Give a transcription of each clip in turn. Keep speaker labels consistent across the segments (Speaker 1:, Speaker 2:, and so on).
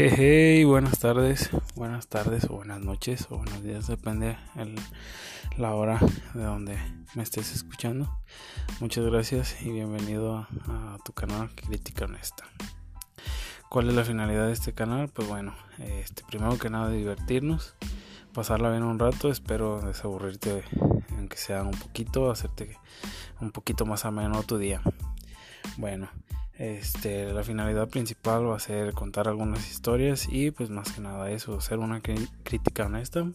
Speaker 1: Hey, buenas tardes, buenas tardes o buenas noches o buenos días, depende el, la hora de donde me estés escuchando. Muchas gracias y bienvenido a, tu canal Crítica Honesta. ¿Cuál es la finalidad de este canal? Pues bueno, este, primero que nada divertirnos, pasarla bien un rato, espero desaburrirte aunque sea un poquito, hacerte un poquito más ameno tu día. Bueno, este, la finalidad principal va a ser contar algunas historias y pues más que nada eso, hacer una crítica honesta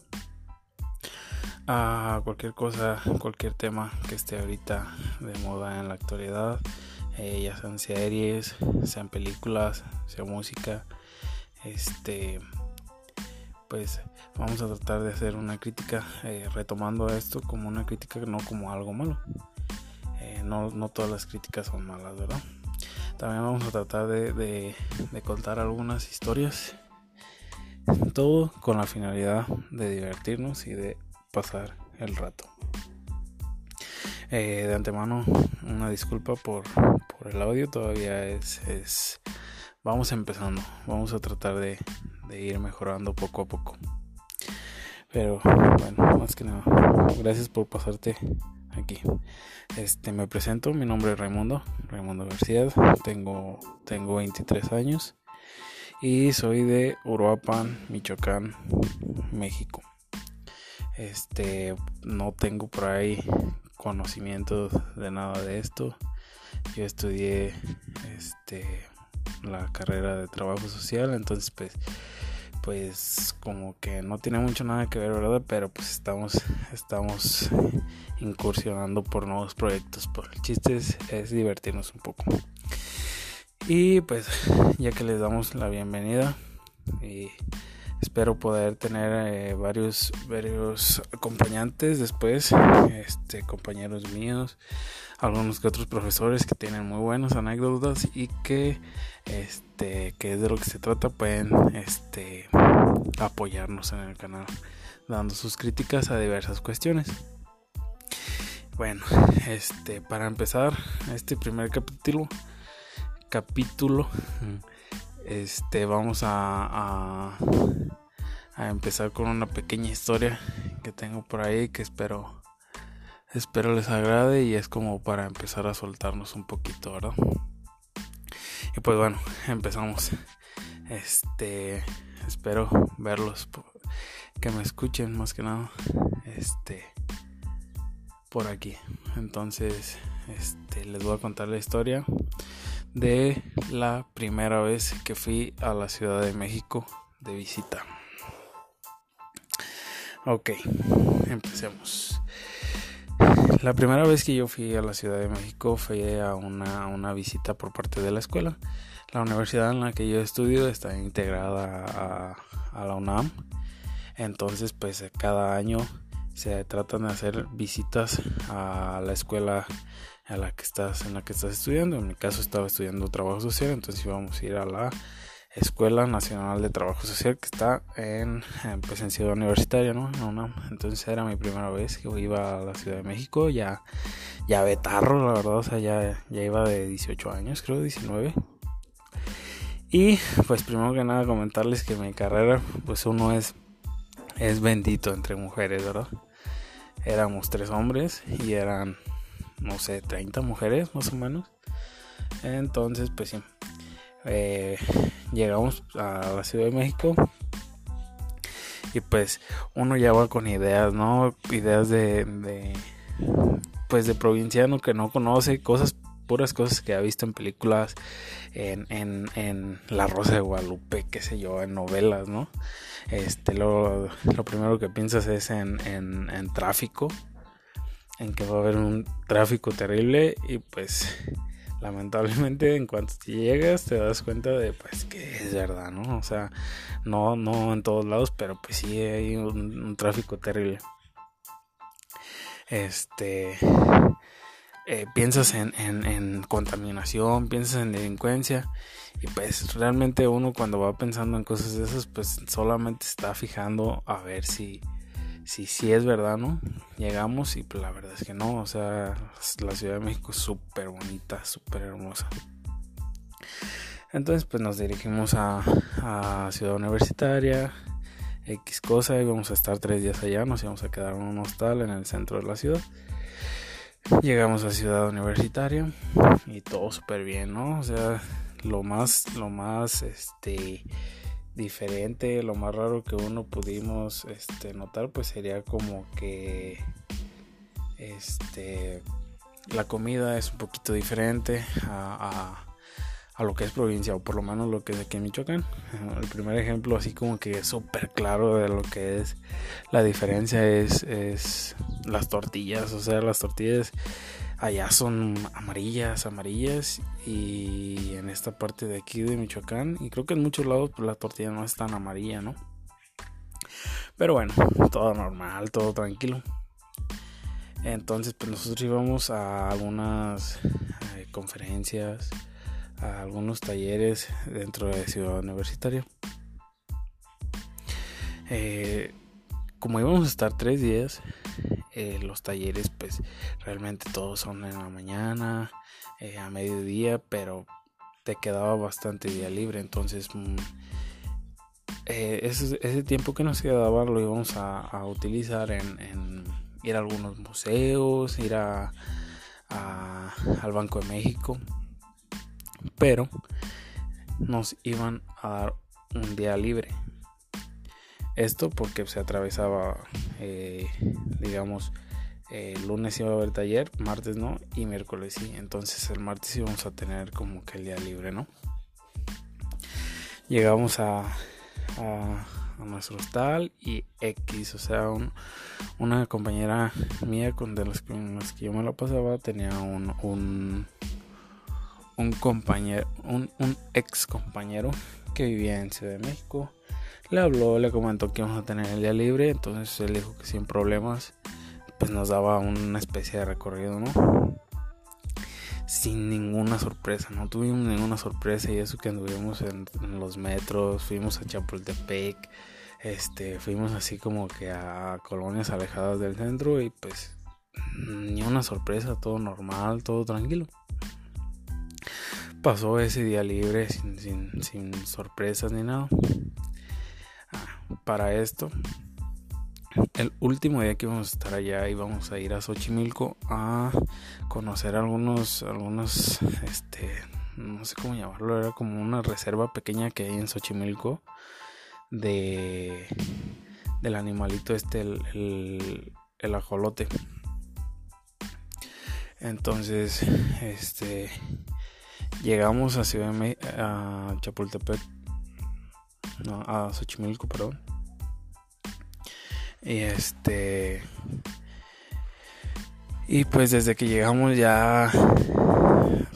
Speaker 1: a cualquier cosa, cualquier tema que esté ahorita de moda en la actualidad, eh, ya sean series, sean películas, sea música, este, pues vamos a tratar de hacer una crítica eh, retomando esto como una crítica, no como algo malo. Eh, no, no todas las críticas son malas, ¿verdad? También vamos a tratar de, contar algunas historias. Todo con la finalidad de divertirnos y de pasar el rato. Eh, de antemano, una disculpa por, el audio. Todavía es, Vamos empezando. Vamos a tratar de, de ir mejorando poco a poco. Pero bueno, más que nada, gracias por pasarte aquí. Este, me presento, mi nombre es Raimundo, Raimundo García, tengo, tengo 23 años y soy de Uruapan, Michoacán, México. Este, no tengo por ahí conocimiento de nada de esto. Yo estudié este la carrera de trabajo social, entonces pues pues como que no tiene mucho nada que ver, ¿verdad? Pero pues estamos, estamos incursionando por nuevos proyectos. Por el chiste es, divertirnos un poco. Y pues ya que les damos la bienvenida y espero poder tener eh, varios varios acompañantes después este compañeros míos algunos que otros profesores que tienen muy buenas anécdotas y que este que es de lo que se trata pueden este apoyarnos en el canal dando sus críticas a diversas cuestiones. Bueno este para empezar este primer capítulo capítulo este vamos a, a, empezar con una pequeña historia que tengo por ahí que espero Espero les agrade y es como para empezar a soltarnos un poquito, ¿verdad? Y pues bueno, empezamos. Este, espero verlos, que me escuchen más que nada. Este, por aquí. Entonces, este, les voy a contar la historia de la primera vez que fui a la Ciudad de México de visita. Ok, empecemos. La primera vez que yo fui a la Ciudad de México fue a una, visita por parte de la escuela. La universidad en la que yo estudio está integrada a, la UNAM. Entonces, pues cada año se tratan de hacer visitas a la escuela a la que estás, en la que estás estudiando. En mi caso estaba estudiando trabajo social, entonces íbamos a ir a la Escuela Nacional de Trabajo Social que está en, pues en Ciudad Universitaria, ¿no? Entonces era mi primera vez que iba a la Ciudad de México, ya, ya vetarro, la verdad, o sea, ya, ya iba de 18 años, creo, 19. Y pues primero que nada comentarles que mi carrera, pues uno es, es bendito entre mujeres, ¿verdad? Éramos tres hombres y eran, no sé, 30 mujeres más o menos. Entonces, pues sí eh, llegamos a la Ciudad de México y pues uno ya va con ideas, ¿no? Ideas de, pues de provinciano que no conoce, cosas, puras cosas que ha visto en películas, en, en, La Rosa de Guadalupe, qué sé yo, en novelas, ¿no? Este, lo, lo primero que piensas es en, en, en tráfico, en que va a haber un tráfico terrible y pues lamentablemente en cuanto te llegas te das cuenta de pues que es verdad, ¿no? O sea, no, no en todos lados, pero pues sí hay un, tráfico terrible. Este eh, piensas en, en, contaminación, piensas en delincuencia y pues realmente uno cuando va pensando en cosas de esas pues solamente está fijando a ver si si sí es verdad, ¿no? Llegamos y pues la verdad es que no, o sea, la Ciudad de México es súper bonita, súper hermosa. Entonces pues nos dirigimos a, a Ciudad Universitaria, X cosa, y vamos a estar tres días allá, nos íbamos a quedar en un hostal en el centro de la ciudad. Llegamos a Ciudad Universitaria y todo súper bien, ¿no? O sea, lo más, lo más, este, diferente, lo más raro que uno pudimos, este, notar, pues sería como que, este, la comida es un poquito diferente a, a, lo que es provincia, o por lo menos lo que es aquí en Michoacán. El primer ejemplo, así como que súper claro de lo que es la diferencia, es, es las tortillas. O sea, las tortillas allá son amarillas, amarillas, y en esta parte de aquí de Michoacán, y creo que en muchos lados pues, la tortilla no es tan amarilla, ¿no? Pero bueno, todo normal, todo tranquilo. Entonces, pues nosotros íbamos a algunas eh, conferencias, a algunos talleres dentro de Ciudad Universitaria. Eh, como íbamos a estar tres días, eh, los talleres, pues realmente todos son en la mañana, a mediodía, pero te quedaba bastante día libre. Entonces, mm, ese, tiempo que nos quedaba lo íbamos a, utilizar en ir a algunos museos, ir a, al Banco de México, pero nos iban a dar un día libre. Esto porque se atravesaba, eh, digamos, el lunes iba a haber taller, martes no, y miércoles sí. Entonces el martes íbamos a tener como que el día libre, ¿no? Llegamos a nuestro hostal y X, o sea, una compañera mía con de las que yo me la pasaba tenía un, un, un compañero, un, un, ex compañero que vivía en Ciudad de México. Le habló, le comentó que íbamos a tener el día libre, entonces él dijo que sin problemas, pues nos daba una especie de recorrido, ¿no? sin ninguna sorpresa, no tuvimos ninguna sorpresa y eso que anduvimos en, los metros, fuimos a Chapultepec, este, fuimos así como que a colonias alejadas del centro y pues ni una sorpresa, todo normal, todo tranquilo. Pasó ese día libre sin, sin, sin sorpresas ni nada. Para esto el último día que íbamos a estar allá íbamos a ir a Xochimilco a conocer algunos, algunos, este, no sé cómo llamarlo, era como una reserva pequeña que hay en Xochimilco de del animalito este, el, el, ajolote. Entonces, este, llegamos a Ciudad de a Chapultepec, no, a Xochimilco, perdón y este. Y pues desde que llegamos ya.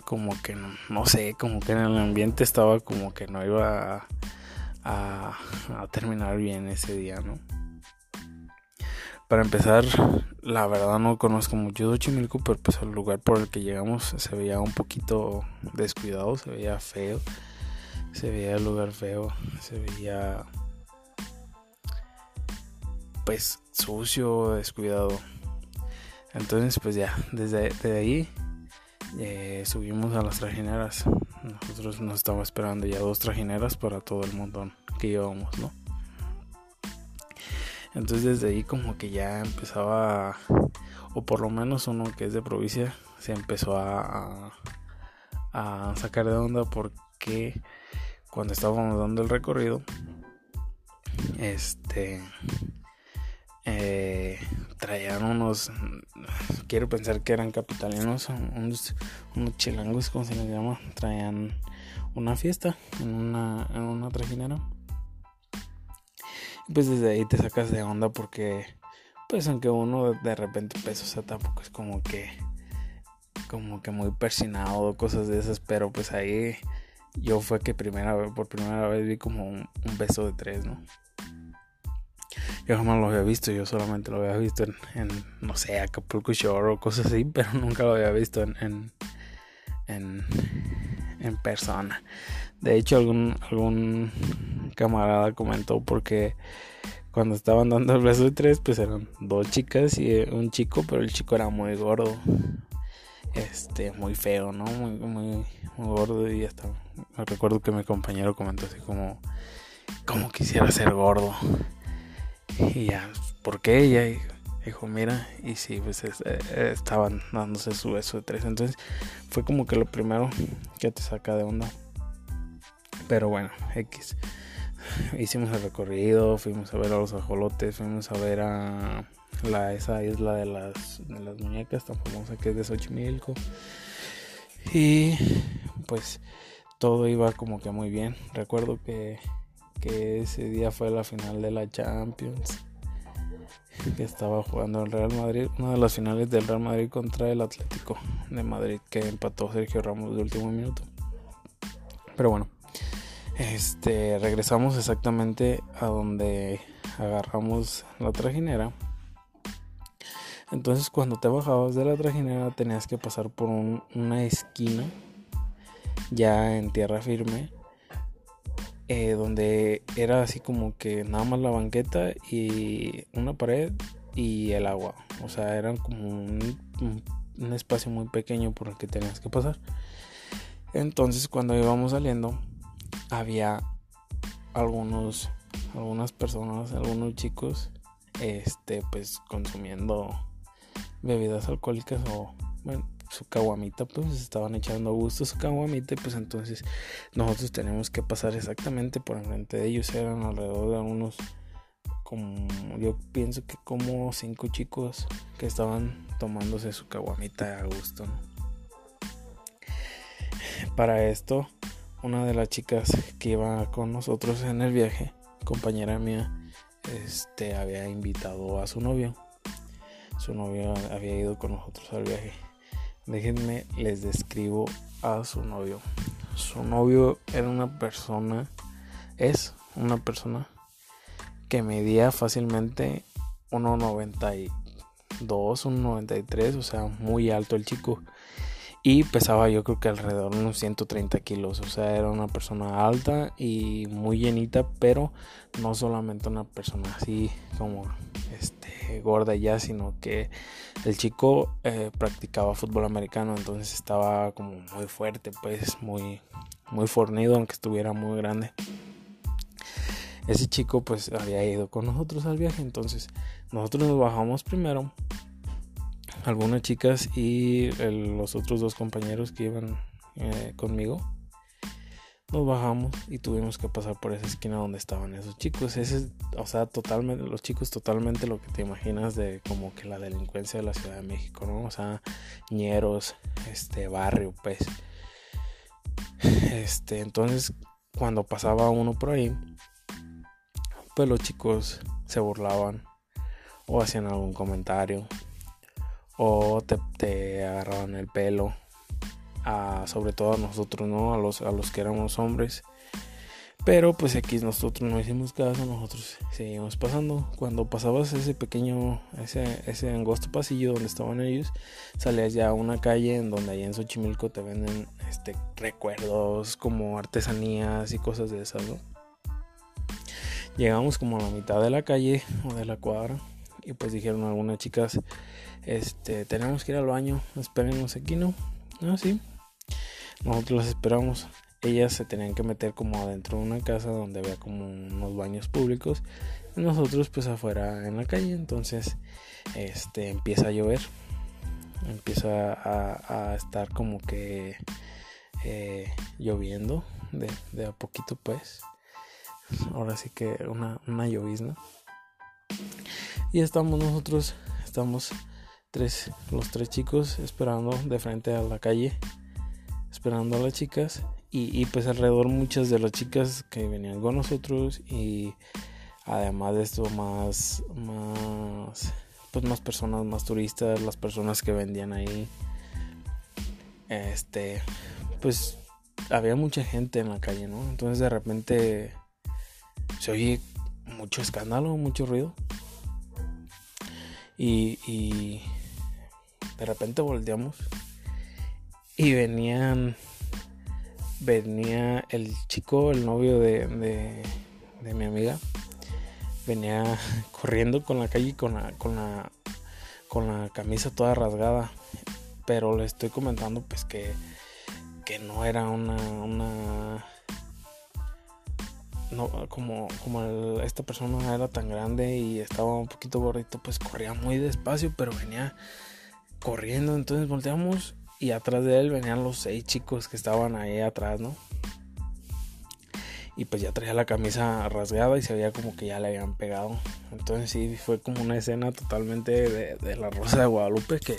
Speaker 1: Como que no, sé, como que en el ambiente estaba como que no iba a, terminar bien ese día, ¿no? Para empezar, la verdad no conozco mucho de Chimilco, pero pues el lugar por el que llegamos se veía un poquito descuidado, se veía feo, se veía el lugar feo, se veía pues sucio, descuidado. Entonces pues ya, desde, ahí eh, subimos a las trajineras. Nosotros nos estaba esperando ya dos trajineras para todo el montón que íbamos, ¿no? Entonces desde ahí como que ya empezaba, o por lo menos uno que es de provincia, se empezó a, a sacar de onda porque cuando estábamos dando el recorrido, este eh, traían unos, quiero pensar que eran capitalinos, unos, unos chilangos, como se les llama, traían una fiesta en una, en una trajinera. Pues desde ahí te sacas de onda porque, pues aunque uno de repente pues, o sea, tampoco es como que, como que muy persinado, cosas de esas, pero pues ahí yo fue que primera por primera vez vi como un beso de tres, ¿no? Yo jamás lo había visto, yo solamente lo había visto en, no sé, Acapulco Shore o cosas así, pero nunca lo había visto en, en, en, persona. De hecho, algún, algún camarada comentó porque cuando estaban dando el beso de tres, pues eran dos chicas y un chico, pero el chico era muy gordo. este muy feo, ¿no? Muy, muy, muy gordo y hasta recuerdo que mi compañero comentó así como como quisiera ser gordo. Y ya, ¿por qué? Y dijo, mira, y sí, pues eh, estaban dándose su beso de tres. Entonces fue como que lo primero que te saca de onda. Pero bueno, X. Hicimos el recorrido, fuimos a ver a los ajolotes, fuimos a ver a la, esa isla de las, de las muñecas tan famosa que es de Xochimilco. Y pues todo iba como que muy bien. Recuerdo que, que ese día fue la final de la Champions. Que estaba jugando el Real Madrid, una de las finales del Real Madrid contra el Atlético de Madrid, que empató Sergio Ramos de último minuto. Pero bueno, este regresamos exactamente a donde agarramos la trajinera entonces cuando te bajabas de la trajinera tenías que pasar por una esquina ya en tierra firme eh, donde era así como que nada más la banqueta y una pared y el agua. O sea, eran como un, espacio muy pequeño por el que tenías que pasar. Entonces cuando íbamos saliendo había algunos algunas personas, algunos chicos este pues consumiendo bebidas alcohólicas o bueno, su caguamita, pues estaban echando a gusto su caguamita, pues entonces nosotros tenemos que pasar exactamente por enfrente de ellos. Eran alrededor de unos, como yo pienso que como cinco chicos que estaban tomándose su caguamita a gusto. Para esto, una de las chicas que iba con nosotros en el viaje, compañera mía, este había invitado a su novio su novio había ido con nosotros al viaje. Déjenme les describo a su novio. Su novio era una persona, es una persona que medía fácilmente 1,92, 1,93, o sea, muy alto el chico. Y pesaba yo creo que alrededor de unos 130 kilos. O sea, era una persona alta y muy llenita, pero no solamente una persona así como este, gorda ya, sino que el chico eh, practicaba fútbol americano, entonces estaba como muy fuerte, pues muy, muy fornido, aunque estuviera muy grande. Ese chico pues había ido con nosotros al viaje, entonces nosotros nos bajamos primero algunas chicas y los otros dos compañeros que iban eh, conmigo nos bajamos y tuvimos que pasar por esa esquina donde estaban esos chicos. Ese, o sea, totalmente, los chicos totalmente lo que te imaginas de como que la delincuencia de la Ciudad de México, ¿no? O sea, ñeros, este, barrio, pues. Este, entonces, cuando pasaba uno por ahí, pues los chicos se burlaban o hacían algún comentario o te, agarraban el pelo, sobre todo a nosotros, ¿no? A los, a los que éramos hombres. Pero pues aquí nosotros no hicimos caso, nosotros seguimos pasando. Cuando pasabas ese pequeño, ese, ese angosto pasillo donde estaban ellos, salías ya a una calle en donde allá en Xochimilco te venden este, recuerdos como artesanías y cosas de esas, ¿no? Llegamos como a la mitad de la calle o de la cuadra y pues dijeron algunas chicas, este, tenemos que ir al baño, espérenos aquí, ¿no? Ah, sí. Nosotros las esperamos. Ellas se tenían que meter como adentro de una casa donde había como unos baños públicos. Y nosotros pues afuera en la calle. Entonces, este, empieza a llover. Empieza a, estar como que eh, lloviendo de, de, a poquito pues. Ahora sí que una, una llovizna. Y estamos nosotros, estamos tres, los tres chicos esperando de frente a la calle, esperando a las chicas. Y, pues alrededor muchas de las chicas que venían con nosotros y además de esto más, más, pues más personas, más turistas, las personas que vendían ahí. Este, pues había mucha gente en la calle, ¿no? Entonces de repente se oye mucho escándalo, mucho ruido. Y, de repente volteamos y venían venía el chico el novio de, de, mi amiga venía corriendo con la calle con la con la con la camisa toda rasgada. Pero le estoy comentando pues que, que no era una, una no, como, como esta persona era tan grande y estaba un poquito gordito, pues corría muy despacio, pero venía corriendo. Entonces volteamos y atrás de él venían los seis chicos que estaban ahí atrás, ¿no? Y pues ya traía la camisa rasgada y se veía como que ya le habían pegado. Entonces sí, fue como una escena totalmente de, la Rosa de Guadalupe que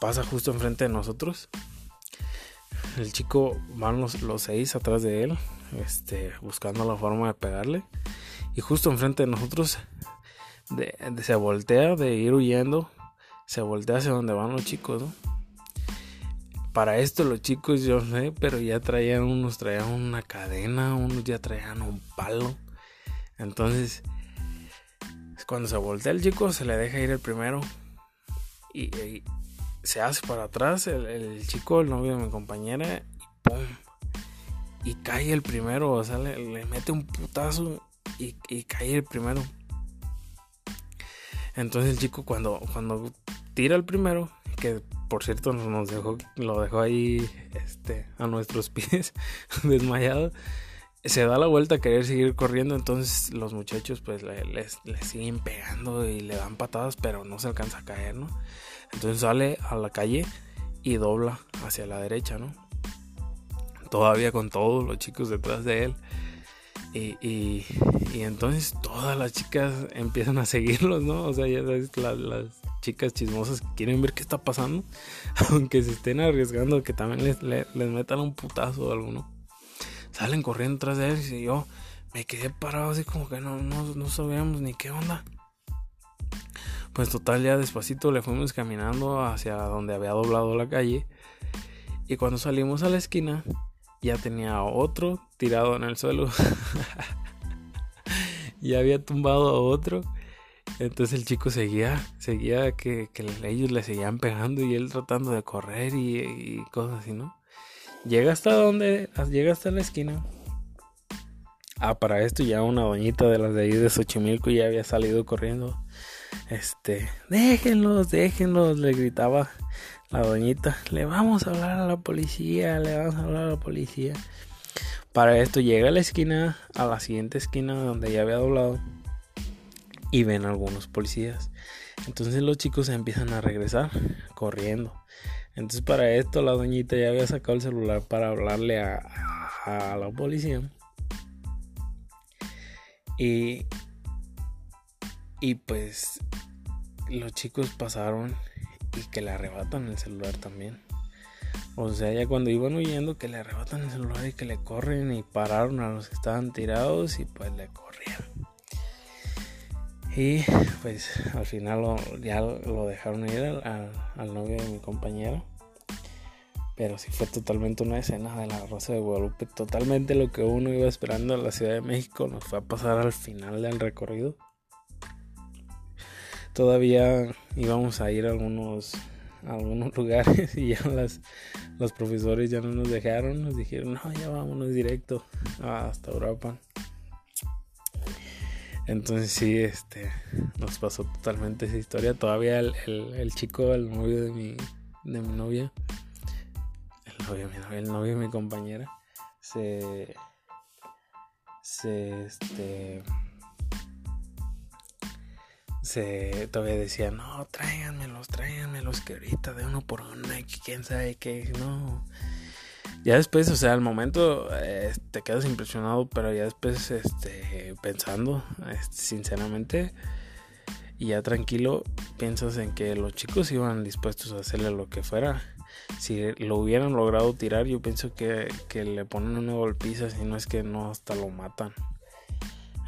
Speaker 1: pasa justo enfrente de nosotros. El chico van los, los seis atrás de él este, buscando la forma de pegarle. Y justo enfrente de nosotros se voltea de ir huyendo, se voltea hacia donde van los chicos, Para esto los chicos, yo sé, pero ya traían unos, traían una cadena, unos ya traían un palo. Entonces, cuando se voltea el chico, se le deja ir el primero. Y, se hace para atrás el, chico, el novio de mi compañera, y ¡pum! y cae el primero, o sea, le, mete un putazo y, cae el primero. Entonces el chico cuando, cuando tira el primero, que por cierto nos dejó, lo dejó ahí este, a nuestros pies, desmayado, se da la vuelta a querer seguir corriendo, entonces los muchachos pues le, le, siguen pegando y le dan patadas, pero no se alcanza a caer, ¿no? Entonces sale a la calle y dobla hacia la derecha, ¿no? todavía con todos los chicos detrás de él. Y, y, entonces todas las chicas empiezan a seguirlos, ¿no? O sea, ya sabes, las chicas chismosas quieren ver qué está pasando, aunque se estén arriesgando que también les, les, metan un putazo o algo, ¿no? Salen corriendo tras de él y yo me quedé parado así como que no, no, no sabíamos ni qué onda. Pues total, ya despacito le fuimos caminando hacia donde había doblado la calle. Y cuando salimos a la esquina, ya tenía otro tirado en el suelo. ya había tumbado a otro. Entonces el chico seguía, seguía que, ellos le seguían pegando y él tratando de correr y, cosas así, ¿no? Llega hasta donde, llega hasta la esquina. Ah, para esto ya una doñita de las de ahí de Xochimilco ya había salido corriendo. Este, déjenlos, déjenlos, le gritaba la doñita, le vamos a hablar a la policía, le vamos a hablar a la policía. Para esto llega a la esquina, a la siguiente esquina donde ya había doblado y ven algunos policías. Entonces los chicos empiezan a regresar corriendo. Entonces para esto la doñita ya había sacado el celular para hablarle a, a la policía. Y, y pues los chicos pasaron y que le arrebatan el celular también. O sea, ya cuando iban huyendo, que le arrebatan el celular y que le corren y pararon a los que estaban tirados y pues le corrieron. Y pues al final ya lo dejaron ir al, novio de mi compañero. Pero sí fue totalmente una escena de la Rosa de Guadalupe. Totalmente lo que uno iba esperando en la Ciudad de México nos fue a pasar al final del recorrido todavía íbamos a ir a algunos, algunos lugares y ya las, los profesores ya no nos dejaron, nos dijeron, no, ya vámonos directo hasta Europa. Entonces sí, este, nos pasó totalmente esa historia. Todavía el, el, chico, el novio de mi, de mi novia, el novio, el novio de mi compañera, se, se, este, se todavía decía, no, tráiganmelos, tráiganmelos, que ahorita de uno por uno, quién sabe qué, no. Ya después, o sea, al momento eh, te quedas impresionado, pero ya después, este, pensando, este, sinceramente, y ya tranquilo, piensas en que los chicos iban dispuestos a hacerle lo que fuera. Si lo hubieran logrado tirar, yo pienso que, que le ponen una golpiza, si no es que no, hasta lo matan.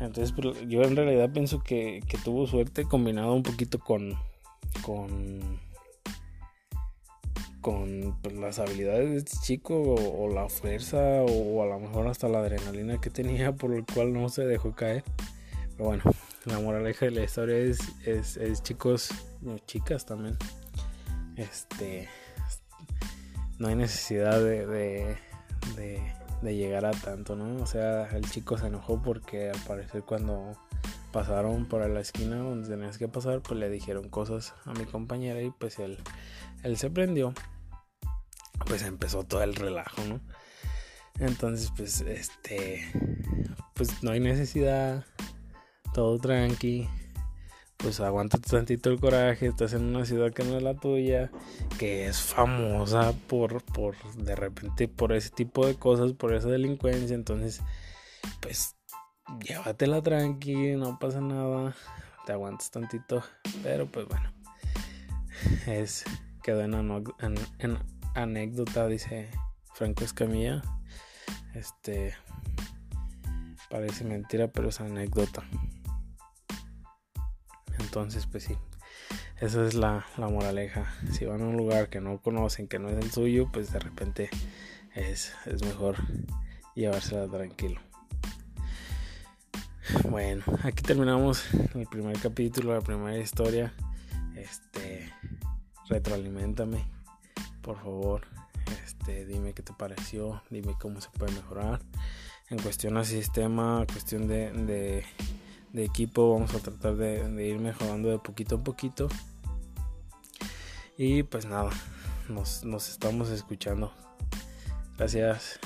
Speaker 1: Entonces, pues, yo en realidad pienso que, tuvo suerte combinado un poquito con. con. con pues, las habilidades de este chico, o, la fuerza, o, a lo mejor hasta la adrenalina que tenía, por el cual no se dejó caer. Pero bueno, la moraleja de la historia es, es, chicos, chicas también. Este. No hay necesidad de de llegar a tanto, ¿no? O sea, el chico se enojó porque al parecer cuando pasaron por la esquina donde tenías que pasar, pues le dijeron cosas a mi compañera y pues él, él se prendió pues empezó todo el relajo, ¿no? Entonces, pues, este, pues no hay necesidad, todo tranqui, pues aguanta tantito el coraje, estás en una ciudad que no es la tuya, que es famosa por, por, de repente, por ese tipo de cosas, por esa delincuencia, entonces, pues, llévatela tranqui, no pasa nada, te aguantas tantito, pero pues bueno, es, quedó en, en anécdota, dice Franco Escamilla. Este parece mentira, pero es anécdota. Entonces, pues sí, esa es la, la, moraleja. Si van a un lugar que no conocen, que no es el suyo, pues de repente es, es mejor llevársela tranquilo. Bueno, aquí terminamos el primer capítulo, la primera historia. Este, retroalimentame por favor, este, dime qué te pareció, dime cómo se puede mejorar. En cuestión a sistema, cuestión de, de, equipo, vamos a tratar de, ir mejorando de poquito a poquito. Y pues nada, nos estamos escuchando. Gracias.